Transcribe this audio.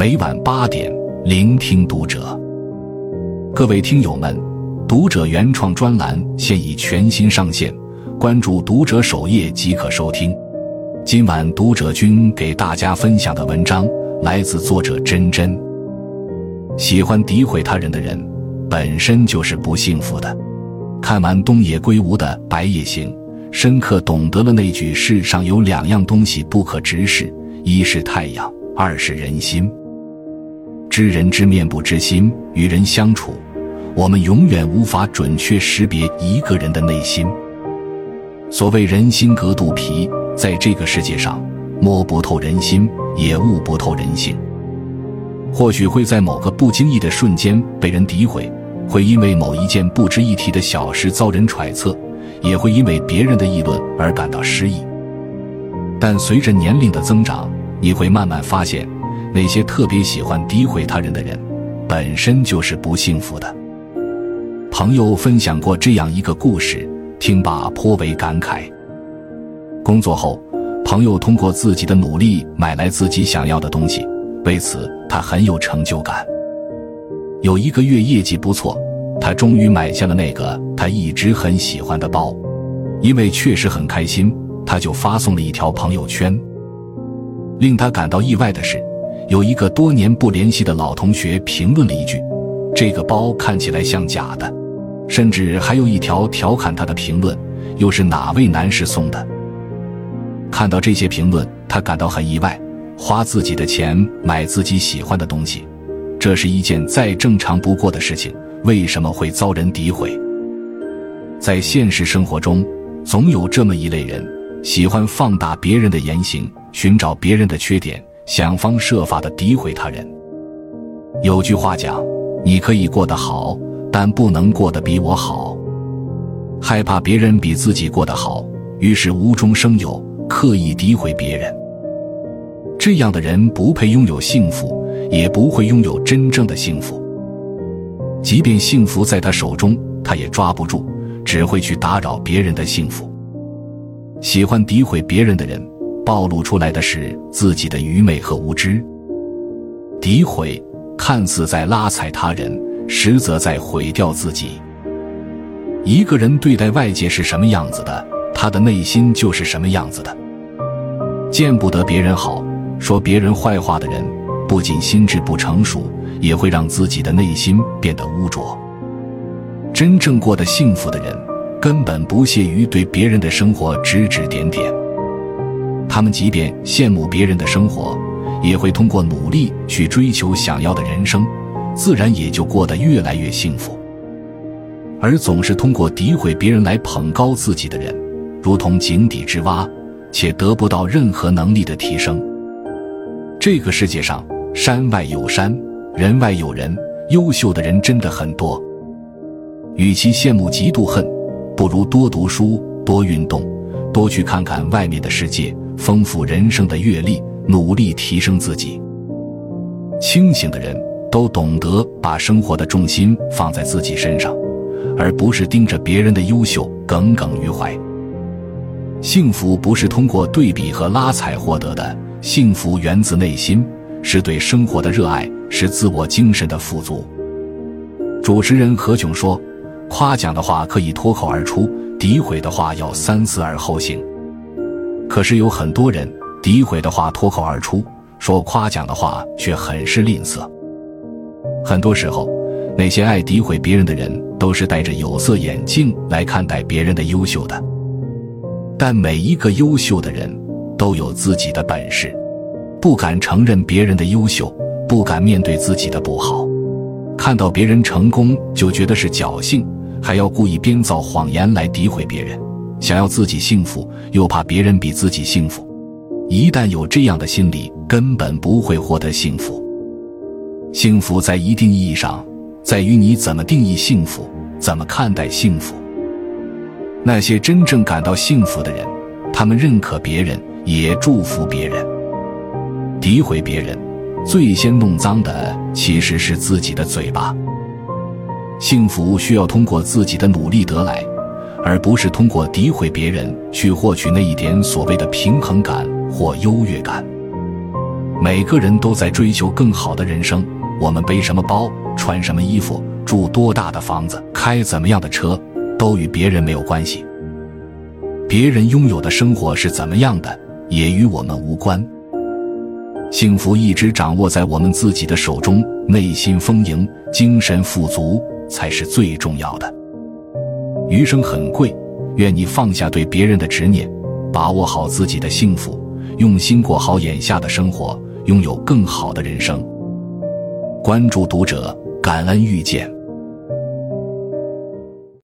每晚八点，聆听读者。各位听友们，读者原创专栏现已全新上线，关注读者首页即可收听。今晚读者君给大家分享的文章来自作者真真。喜欢诋毁他人的人，本身就是不幸福的。看完东野圭吾的《白夜行》，深刻懂得了那句：世上有两样东西不可直视，一是太阳，二是人心。知人知面不知心，与人相处，我们永远无法准确识别一个人的内心。所谓人心隔肚皮，在这个世界上，摸不透人心，也悟不透人性。或许会在某个不经意的瞬间被人诋毁，会因为某一件不值一提的小事遭人揣测，也会因为别人的议论而感到失意。但随着年龄的增长，你会慢慢发现，那些特别喜欢诋毁他人的人，本身就是不幸福的。朋友分享过这样一个故事，听罢颇为感慨。工作后，朋友通过自己的努力买来自己想要的东西。为此，他很有成就感。有一个月业绩不错，他终于买下了那个他一直很喜欢的包。因为确实很开心，他就发送了一条朋友圈。令他感到意外的是，有一个多年不联系的老同学评论了一句：“这个包看起来像假的。”甚至还有一条调侃他的评论：“又是哪位男士送的？”看到这些评论，他感到很意外。花自己的钱买自己喜欢的东西，这是一件再正常不过的事情，为什么会遭人诋毁？在现实生活中，总有这么一类人，喜欢放大别人的言行，寻找别人的缺点，想方设法的诋毁他人。有句话讲：“你可以过得好，但不能过得比我好。”害怕别人比自己过得好，于是无中生有，刻意诋毁别人。这样的人不配拥有幸福，也不会拥有真正的幸福。即便幸福在他手中，他也抓不住，只会去打扰别人的幸福。喜欢诋毁别人的人，暴露出来的是自己的愚昧和无知。诋毁看似在拉踩他人，实则在毁掉自己。一个人对待外界是什么样子的，他的内心就是什么样子的。见不得别人好。说别人坏话的人，不仅心智不成熟，也会让自己的内心变得污浊。真正过得幸福的人，根本不屑于对别人的生活指指点点。他们即便羡慕别人的生活，也会通过努力去追求想要的人生，自然也就过得越来越幸福。而总是通过诋毁别人来捧高自己的人，如同井底之蛙，且得不到任何能力的提升。这个世界上，山外有山，人外有人，优秀的人真的很多。与其羡慕嫉妒恨，不如多读书、多运动、多去看看外面的世界，丰富人生的阅历，努力提升自己。清醒的人都懂得把生活的重心放在自己身上，而不是盯着别人的优秀耿耿于怀。幸福不是通过对比和拉踩获得的。幸福源自内心，是对生活的热爱，是自我精神的富足。主持人何炅说：“夸奖的话可以脱口而出，诋毁的话要三思而后行。”可是有很多人诋毁的话脱口而出，说夸奖的话却很是吝啬。很多时候，那些爱诋毁别人的人，都是戴着有色眼镜来看待别人的优秀的。但每一个优秀的人。都有自己的本事，不敢承认别人的优秀，不敢面对自己的不好，看到别人成功就觉得是侥幸，还要故意编造谎言来诋毁别人，想要自己幸福，又怕别人比自己幸福。一旦有这样的心理，根本不会获得幸福。幸福在一定意义上，在于你怎么定义幸福，怎么看待幸福。那些真正感到幸福的人，他们认可别人。也祝福别人，诋毁别人，最先弄脏的其实是自己的嘴巴。幸福需要通过自己的努力得来，而不是通过诋毁别人去获取那一点所谓的平衡感或优越感。每个人都在追求更好的人生。我们背什么包，穿什么衣服，住多大的房子，开怎么样的车，都与别人没有关系。别人拥有的生活是怎么样的，也与我们无关。幸福一直掌握在我们自己的手中，内心丰盈，精神富足，才是最重要的。余生很贵，愿你放下对别人的执念，把握好自己的幸福，用心过好眼下的生活，拥有更好的人生。关注读者，感恩遇见。